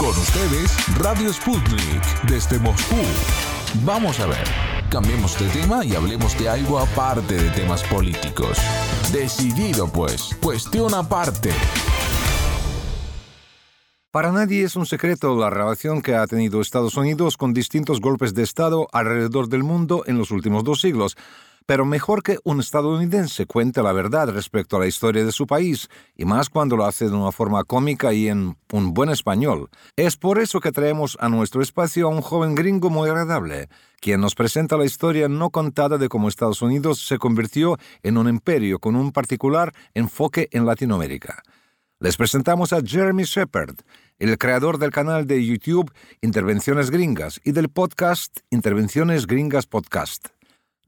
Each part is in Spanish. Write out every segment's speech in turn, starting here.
Con ustedes, Radio Sputnik, desde Moscú. Vamos a ver, cambiemos de tema y hablemos de algo aparte de temas políticos. Decidido pues, cuestión aparte. Para nadie es un secreto la relación que ha tenido Estados Unidos con distintos golpes de Estado alrededor del mundo en los últimos dos siglos pero mejor que un estadounidense cuente la verdad respecto a la historia de su país, y más cuando lo hace de una forma cómica y en un buen español. Es por eso que traemos a nuestro espacio a un joven gringo muy agradable, quien nos presenta la historia no contada de cómo Estados Unidos se convirtió en un imperio con un particular enfoque en Latinoamérica. Les presentamos a Jeremy Shepard, el creador del canal de YouTube Intervenciones Gringas y del podcast Intervenciones Gringas Podcast.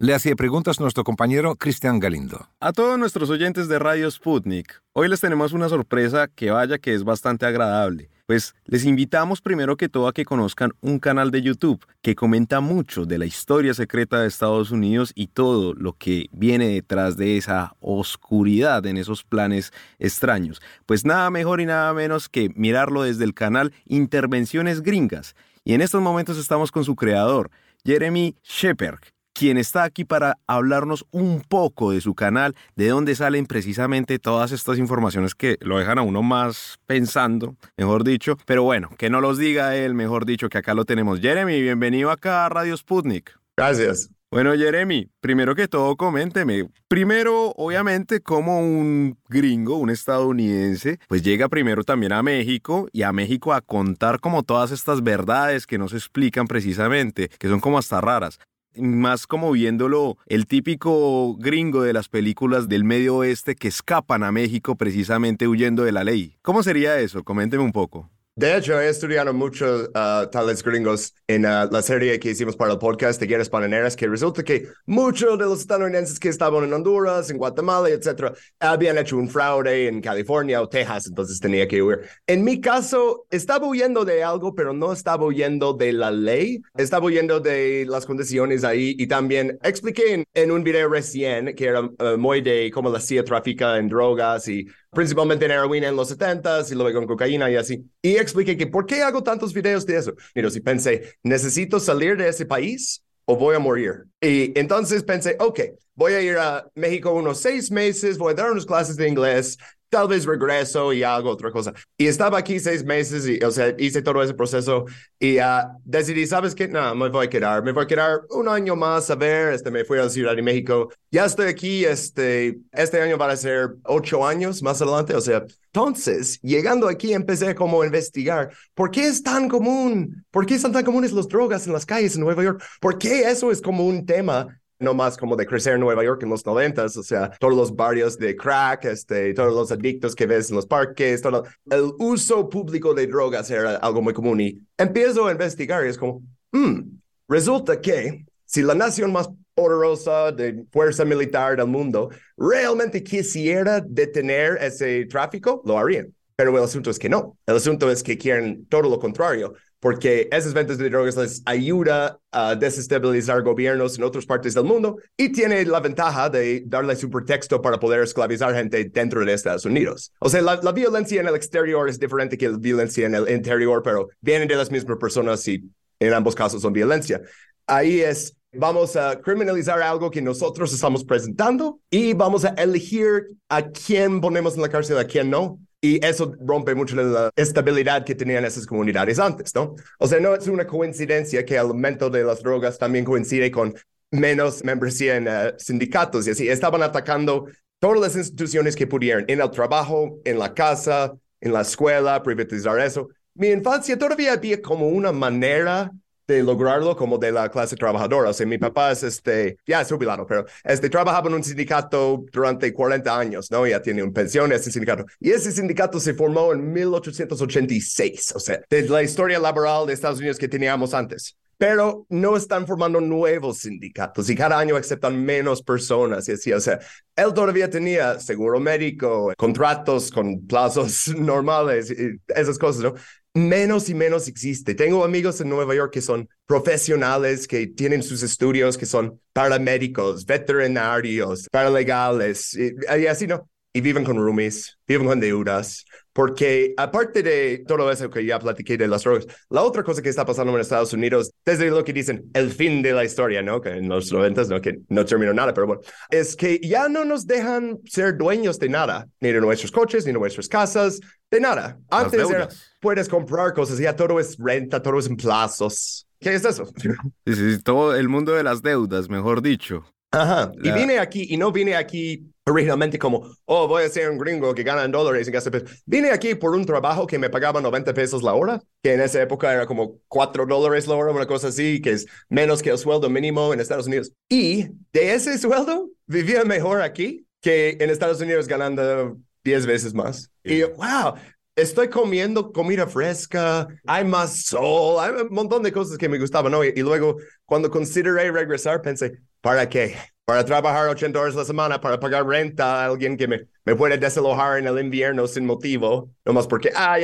Le hacía preguntas nuestro compañero Cristian Galindo. A todos nuestros oyentes de Radio Sputnik, hoy les tenemos una sorpresa que vaya que es bastante agradable. Pues les invitamos primero que todo a que conozcan un canal de YouTube que comenta mucho de la historia secreta de Estados Unidos y todo lo que viene detrás de esa oscuridad en esos planes extraños. Pues nada mejor y nada menos que mirarlo desde el canal Intervenciones Gringas. Y en estos momentos estamos con su creador, Jeremy Shepard, quien está aquí para hablarnos un poco de su canal, de dónde salen precisamente todas estas informaciones que lo dejan a uno más pensando, mejor dicho. Pero bueno, que no los diga él, mejor dicho, que acá lo tenemos. Jeremy, bienvenido acá a Radio Sputnik. Gracias. Bueno, Jeremy, primero que todo, coménteme. Primero, obviamente, como un gringo, un estadounidense, pues llega primero también a México y a México a contar como todas estas verdades que no se explican precisamente, que son como hasta raras más como viéndolo el típico gringo de las películas del medio oeste que escapan a México precisamente huyendo de la ley. ¿Cómo sería eso? Coménteme un poco. De hecho, he estudiado muchos uh, tales gringos en uh, la serie que hicimos para el podcast de Guerras Bananeras, que resulta que muchos de los estadounidenses que estaban en Honduras, en Guatemala, etcétera, habían hecho un fraude en California o Texas, entonces tenía que huir. En mi caso, estaba huyendo de algo, pero no estaba huyendo de la ley, estaba huyendo de las condiciones ahí y también expliqué en, un video recién que era uh, muy de cómo la CIA trafica en drogas y principalmente en heroína en los 70s y luego en cocaína y así. Y expliqué que por qué hago tantos videos de eso. Mira, si pensé, necesito salir de ese país o voy a morir. Y entonces pensé, ok, voy a ir a México unos seis meses, voy a dar unas clases de inglés, tal vez regreso y hago otra cosa. Y estaba aquí seis meses y, o sea, hice todo ese proceso y uh, decidí, ¿sabes qué? No, me voy a quedar, me voy a quedar un año más a ver, este, me fui a la Ciudad de México. Ya estoy aquí, este, este año van a ser ocho años más adelante, o sea, entonces, llegando aquí, empecé como a investigar, ¿por qué es tan común? ¿Por qué son tan comunes las drogas en las calles en Nueva York? ¿Por qué eso es como un tema no más como de crecer en Nueva York en los noventas, o sea, todos los barrios de crack, este, todos los adictos que ves en los parques, todo el uso público de drogas era algo muy común y empiezo a investigar y es como, hmm, resulta que si la nación más poderosa de fuerza militar del mundo realmente quisiera detener ese tráfico, lo harían. Pero el asunto es que no. El asunto es que quieren todo lo contrario porque esas ventas de drogas les ayuda a desestabilizar gobiernos en otras partes del mundo y tiene la ventaja de darle su pretexto para poder esclavizar gente dentro de Estados Unidos. O sea, la, violencia en el exterior es diferente que la violencia en el interior, pero vienen de las mismas personas y en ambos casos son violencia. Ahí es, vamos a criminalizar algo que nosotros estamos presentando y vamos a elegir a quién ponemos en la cárcel, a quién no. Y eso rompe mucho la estabilidad que tenían esas comunidades antes, ¿no? O sea, no es una coincidencia que el aumento de las drogas también coincide con menos membresía en uh, sindicatos y así. Estaban atacando todas las instituciones que pudieran, en el trabajo, en la casa, en la escuela, privatizar eso. Mi infancia todavía había como una manera de lograrlo como de la clase trabajadora. O sea, mi papá es este, ya es jubilado, pero este, trabajaba en un sindicato durante 40 años, ¿no? Ya tiene una pensión ese sindicato. Y ese sindicato se formó en 1886, o sea, de la historia laboral de Estados Unidos que teníamos antes pero no están formando nuevos sindicatos y cada año aceptan menos personas y así, o sea, él todavía tenía seguro médico, contratos con plazos normales, y esas cosas, ¿no? Menos y menos existe. Tengo amigos en Nueva York que son profesionales, que tienen sus estudios, que son paramédicos, veterinarios, paralegales, y, así, ¿no? Y viven con roomies, viven con deudas, porque aparte de todo eso que ya platiqué de las drogas, la otra cosa que está pasando en Estados Unidos, desde lo que dicen el fin de la historia, ¿no? Que en los noventas, ¿no? Que no terminó nada, pero bueno, es que ya no nos dejan ser dueños de nada, ni de nuestros coches, ni de nuestras casas, de nada. Antes era, puedes comprar cosas, ya todo es renta, todo es en plazos. ¿Qué es eso? Sí, sí, todo el mundo de las deudas, mejor dicho. Ajá. Y vine aquí, y no vine aquí originalmente como, oh, voy a ser un gringo que gana en dólares y gasta pesos. Vine aquí por un trabajo que me pagaba 90 pesos la hora, que en esa época era como 4 dólares la hora, una cosa así, que es menos que el sueldo mínimo en Estados Unidos. Y de ese sueldo vivía mejor aquí que en Estados Unidos ganando 10 veces más. Y wow, estoy comiendo comida fresca, hay más sol, hay un montón de cosas que me gustaban, ¿no? Y, y luego, cuando consideré regresar, pensé, ¿para qué? Para trabajar 80 horas la semana, para pagar renta alguien que me, me puede desalojar en el invierno sin motivo, nomás porque, ah,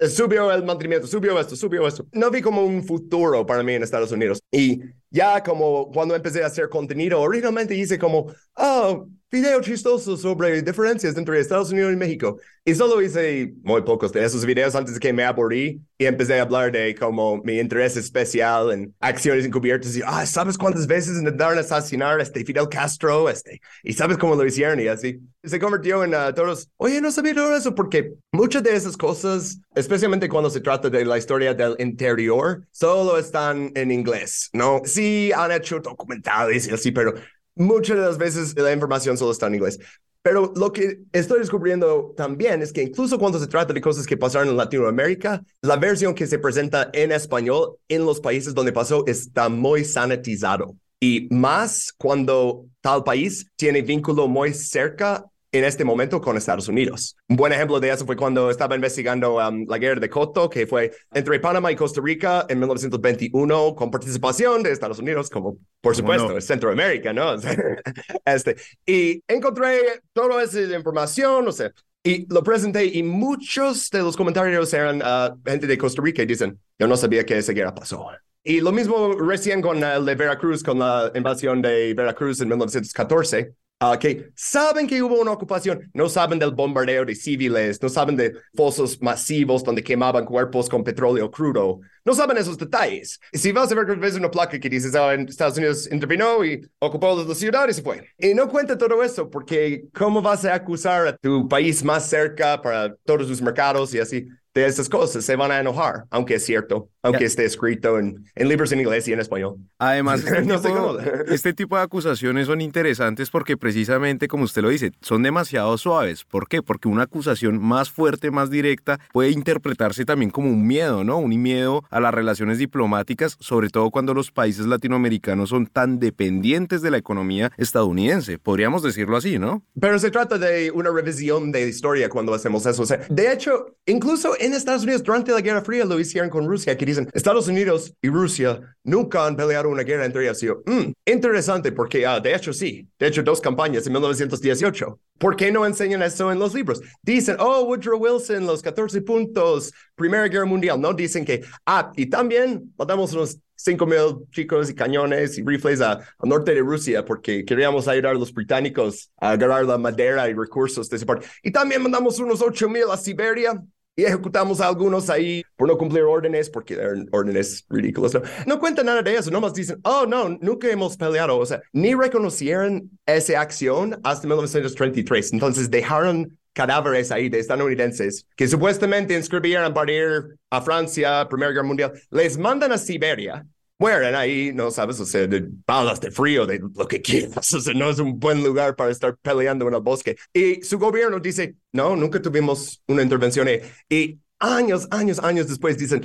subió el mantenimiento, subió esto, subió esto. No vi como un futuro para mí en Estados Unidos. Y ya como cuando empecé a hacer contenido, originalmente hice como, oh, video chistoso sobre diferencias entre Estados Unidos y México. Y solo hice muy pocos de esos videos antes de que me aburrí y empecé a hablar de como mi interés especial en acciones encubiertas y, ah, ¿sabes cuántas veces intentaron asesinar a este Fidel Castro? Este, y sabes cómo lo hicieron y así. Se convirtió en uh, todos, oye, no sabía todo eso porque muchas de esas cosas, especialmente cuando se trata de la historia del interior, solo están en inglés, ¿no? Sí, han hecho documentales y así, pero muchas de las veces la información solo está en inglés. Pero lo que estoy descubriendo también es que incluso cuando se trata de cosas que pasaron en Latinoamérica, la versión que se presenta en español en los países donde pasó está muy sanitizado. Y más cuando tal país tiene vínculo muy cerca en este momento con Estados Unidos. Un buen ejemplo de eso fue cuando estaba investigando um, la guerra de Coto, que fue entre Panamá y Costa Rica en 1921, con participación de Estados Unidos, como por supuesto, Centroamérica, ¿no? este, y encontré toda esa información, o sea, y lo presenté y muchos de los comentarios eran uh, gente de Costa Rica y dicen, yo no sabía que esa guerra pasó. Y lo mismo recién con el de Veracruz, con la invasión de Veracruz en 1914 uh, que saben que hubo una ocupación, no saben del bombardeo de civiles, no saben de fosos masivos donde quemaban cuerpos con petróleo crudo, no saben esos detalles. Si vas a ver que ves una placa que dices, ah, en Estados Unidos intervino y ocupó la ciudad y se fue. Y no cuenta todo eso porque ¿cómo vas a acusar a tu país más cerca para todos sus mercados y así? de esas cosas se van a enojar, aunque es cierto, aunque esté escrito en, en, libros en inglés y en español. Además, este, tipo, este, tipo, de acusaciones son interesantes porque precisamente, como usted lo dice, son demasiado suaves. ¿Por qué? Porque una acusación más fuerte, más directa, puede interpretarse también como un miedo, ¿no? Un miedo a las relaciones diplomáticas, sobre todo cuando los países latinoamericanos son tan dependientes de la economía estadounidense. Podríamos decirlo así, ¿no? Pero se trata de una revisión de historia cuando hacemos eso. O sea, de hecho, incluso en Estados Unidos durante la Guerra Fría lo hicieron con Rusia, que dicen, Estados Unidos y Rusia nunca han peleado una guerra entre ellos. Mm, interesante, porque uh, de hecho sí, de hecho dos campañas en 1918. ¿Por qué no enseñan eso en los libros? Dicen, oh, Woodrow Wilson, los 14 puntos, Primera Guerra Mundial. No dicen que, ah, y también mandamos unos 5 mil chicos y cañones y rifles al norte de Rusia porque queríamos ayudar a los británicos a agarrar la madera y recursos de ese parte. Y también mandamos unos 8 mil a Siberia y ejecutamos a algunos ahí por no cumplir órdenes, porque eran órdenes ridículas. No, no cuentan nada de eso, nomás dicen, oh, no, nunca hemos peleado. O sea, ni reconocieron esa acción hasta 1933. Entonces dejaron cadáveres ahí de estadounidenses que supuestamente inscribieron para ir a Francia, Primera Guerra Mundial. Les mandan a Siberia mueren ahí, no sabes, o sea, de balas de frío, de lo que quieras, o sea, no es un buen lugar para estar peleando en el bosque. Y su gobierno dice, no, nunca tuvimos una intervención. Y años, años, años después dicen,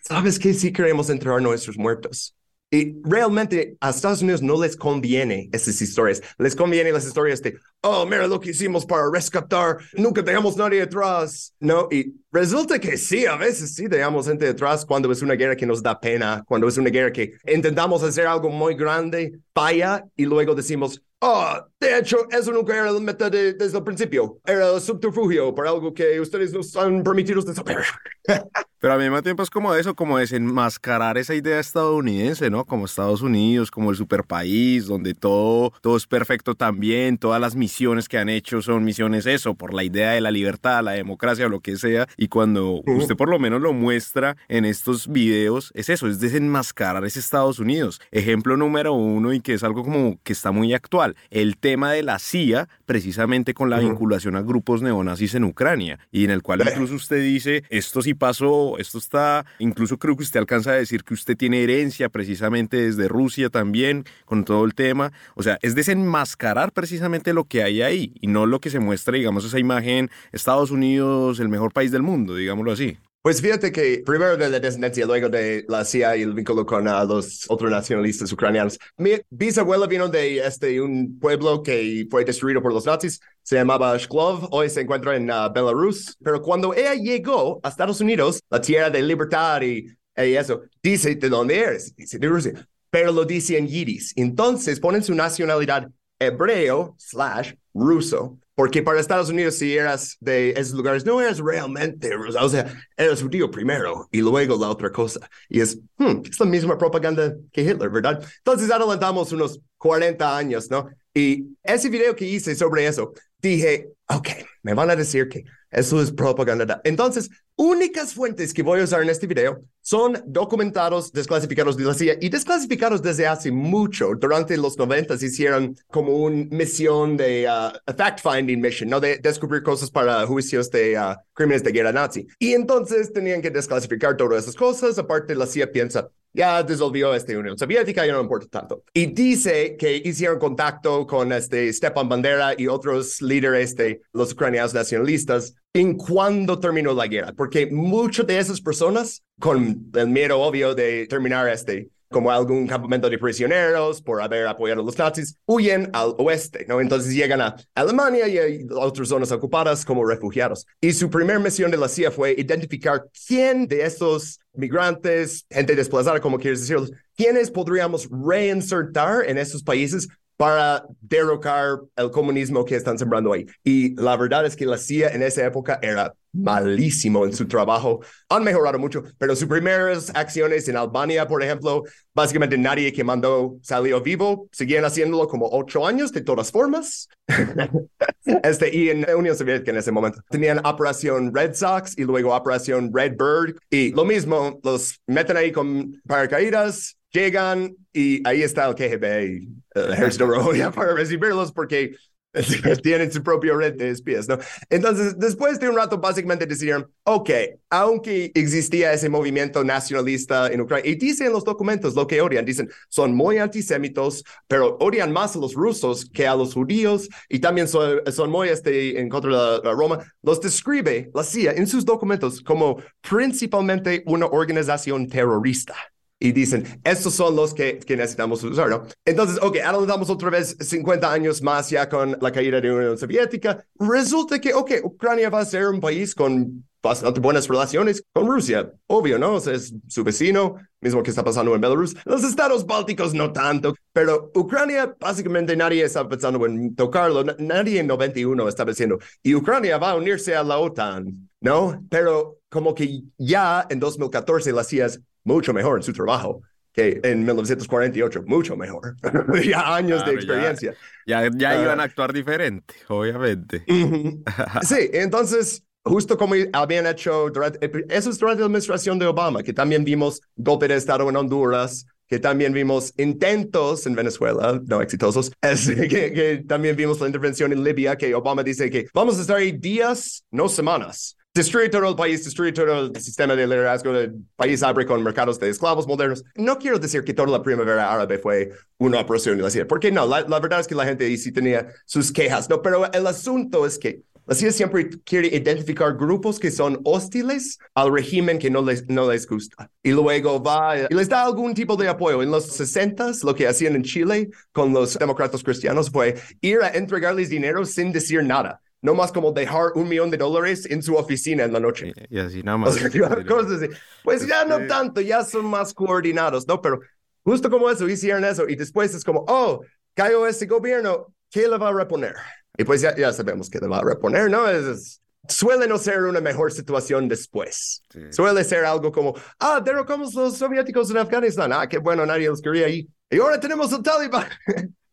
¿sabes qué? Sí queremos enterrar nuestros muertos. Y realmente a Estados Unidos no les conviene esas historias. Les conviene las historias de, oh, mira lo que hicimos para rescatar, nunca dejamos nadie detrás. No, y resulta que sí, a veces sí dejamos gente detrás cuando es una guerra que nos da pena, cuando es una guerra que intentamos hacer algo muy grande, falla y luego decimos, oh, de hecho, eso nunca era la meta desde el principio. Era el subterfugio para algo que ustedes nos han permitido saber. Pero al mismo tiempo es como eso, como desenmascarar esa idea estadounidense, ¿no? Como Estados Unidos, como el superpaís, donde todo, todo es perfecto también, todas las misiones misiones que han hecho son misiones eso, por la idea de la libertad, la democracia o lo que sea. Y cuando usted por lo menos lo muestra en estos videos, es eso, es desenmascarar ese Estados Unidos. Ejemplo número uno y que es algo como que está muy actual, el tema de la CIA, precisamente con la vinculación a grupos neonazis en Ucrania, y en el cual incluso usted dice, esto sí pasó, esto está, incluso creo que usted alcanza a decir que usted tiene herencia precisamente desde Rusia también, con todo el tema. O sea, es desenmascarar precisamente lo que hay ahí y no lo que se muestra, digamos, esa imagen, Estados Unidos, el mejor país del mundo, digámoslo así. Pues fíjate que primero de la descendencia, luego de la CIA y el vínculo con uh, los otros nacionalistas ucranianos. Mi bisabuela vino de este, un pueblo que fue destruido por los nazis, se llamaba Shklov, hoy se encuentra en uh, Belarus, pero cuando ella llegó a Estados Unidos, la tierra de libertad y, eso, dice de dónde eres, dice de Rusia, pero lo dice en yiddish. Entonces ponen su nacionalidad hebreo slash ruso porque para Estados Unidos, si eras de esos lugares, no eras realmente, o sea, eras judío primero y luego la otra cosa. Y es, hmm, es la misma propaganda que Hitler, ¿verdad? Entonces adelantamos unos 40 años, ¿no? Y ese video que hice sobre eso, dije, ok, me van a decir que eso es propaganda. Entonces, únicas fuentes que voy a usar en este video son documentados, desclasificados de la CIA y desclasificados desde hace mucho. Durante los 90 hicieron como una misión de uh, fact-finding mission, ¿no? De descubrir cosas para juicios de uh, crímenes de guerra nazi. Y entonces tenían que desclasificar todas esas cosas. Aparte, la CIA piensa, ya disolvió esta Unión Soviética, ya no importa tanto. Y dice que hicieron contacto con este Stepan Bandera y otros líderes de los ucranianos nacionalistas en cuando terminó la guerra, porque muchas de esas personas, con el miedo obvio de terminar este como algún campamento de prisioneros por haber apoyado a los nazis, huyen al oeste, ¿no? Entonces llegan a Alemania y a otras zonas ocupadas como refugiados. Y su primera misión de la CIA fue identificar quién de esos migrantes, gente desplazada, como quieres decirlo, quiénes podríamos reinsertar en esos países para derrocar el comunismo que están sembrando ahí. Y la verdad es que la CIA en esa época era malísimo en su trabajo. Han mejorado mucho, pero sus primeras acciones en Albania, por ejemplo, básicamente nadie que mandó salió vivo. Seguían haciéndolo como ocho años de todas formas. este, y en la Unión Soviética en ese momento tenían Operación Red Sox y luego Operación Red Bird. Y lo mismo, los meten ahí con paracaídas, llegan y ahí está el KGB el ejército rojo para recibirlos porque tienen su propio red de espías, ¿no? Entonces, después de un rato, básicamente decían, ok, aunque existía ese movimiento nacionalista en Ucrania, y dicen los documentos lo que odian, dicen, son muy antisemitos, pero odian más a los rusos que a los judíos, y también son, son muy este, en contra de la Roma, los describe la CIA en sus documentos como principalmente una organización terrorista y dicen, estos son los que, que necesitamos usar, ¿no? Entonces, ok, adelantamos otra vez 50 años más ya con la caída de la Unión Soviética. Resulta que, ok, Ucrania va a ser un país con bastante buenas relaciones con Rusia, obvio, ¿no? O sea, es su vecino, mismo que está pasando en Belarus. Los estados bálticos no tanto, pero Ucrania, básicamente nadie está pensando en tocarlo, nadie en 91 está diciendo, y Ucrania va a unirse a la OTAN, ¿no? Pero como que ya en 2014 las CIA mucho mejor en su trabajo que en 1948, mucho mejor. ya años de experiencia. Ya, ya, iban a actuar diferente, obviamente. sí, entonces, justo como habían hecho, durante, eso es durante la administración de Obama, que también vimos golpe de Estado en Honduras, que también vimos intentos en Venezuela, no exitosos, es, que, que también vimos la intervención en Libia, que Obama dice que vamos a estar ahí días, no semanas destruye todo el país, destruye todo el sistema de liderazgo del país, abre con mercados de esclavos modernos. No quiero decir que toda la primavera árabe fue una operación de la porque no, la, verdad es que la gente sí tenía sus quejas, ¿no? Pero el asunto es que la CIA siempre quiere identificar grupos que son hostiles al régimen que no les, no les gusta. Y luego va y les da algún tipo de apoyo. En los 60 lo que hacían en Chile con los demócratas cristianos fue ir a entregarles dinero sin decir nada no más como dejar un millón de dólares en su oficina en la noche. Y, así nada más. Pues ya no tanto, ya son más coordinados, ¿no? Pero justo como eso, hicieron eso y después es como, oh, cayó ese gobierno, ¿qué le va a reponer? Y pues ya, ya sabemos que le va a reponer, ¿no? Es, suele no ser una mejor situación después. Suele ser algo como, ah, derrocamos los soviéticos en Afganistán, ah, qué bueno, nadie los quería ahí. Y ahora tenemos el Taliban.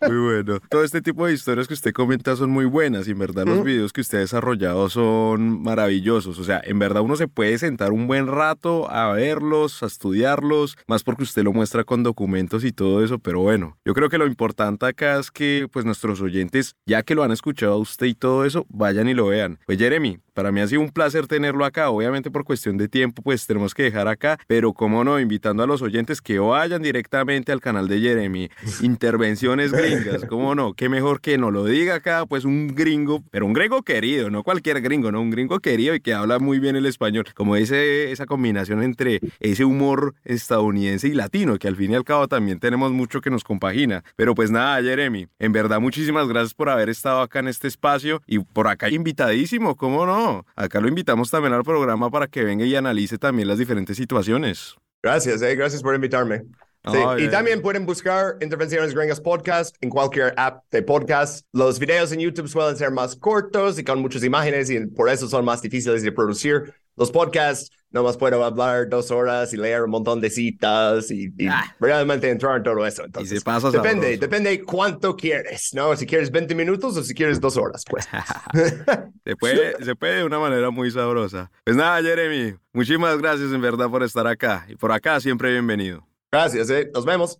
Muy bueno. Todo este tipo de historias que usted comenta son muy buenas y en verdad los videos que usted ha desarrollado son maravillosos. O sea, en verdad uno se puede sentar un buen rato a verlos, a estudiarlos, más porque usted lo muestra con documentos y todo eso, pero bueno, yo creo que lo importante acá es que pues nuestros oyentes, ya que lo han escuchado a usted y todo eso, vayan y lo vean. Pues Jeremy, para mí ha sido un placer tenerlo acá, obviamente por cuestión de tiempo pues tenemos que dejar acá, pero como no, invitando a los oyentes que vayan directamente al canal de Jeremy, intervenciones gringas, cómo no, qué mejor que no lo diga acá, pues un gringo, pero un gringo querido, no cualquier gringo, no, un gringo querido y que habla muy bien el español, como dice esa combinación entre ese humor estadounidense y latino, que al fin y al cabo también tenemos mucho que nos compagina. Pero pues nada, Jeremy, en verdad muchísimas gracias por haber estado acá en este espacio y por acá invitadísimo, ¿cómo no? Acá lo invitamos también al programa para que venga y analice también las diferentes situaciones. Gracias, eh, gracias por invitarme. Sí. y también pueden buscar Intervenciones Gringas Podcast en cualquier app de podcast. Los videos en YouTube suelen ser más cortos y con muchas imágenes y por eso son más difíciles de producir. Los podcasts, nomás puedo hablar dos horas y leer un montón de citas y, ah. realmente entrar en todo eso. Entonces, depende, depende cuánto quieres, ¿no? Si quieres 20 minutos o si quieres dos horas, pues. se, puede, se puede de una manera muy sabrosa. Pues nada, Jeremy, muchísimas gracias en verdad por estar acá y por acá siempre bienvenido. Gracias, eh. Nos vemos.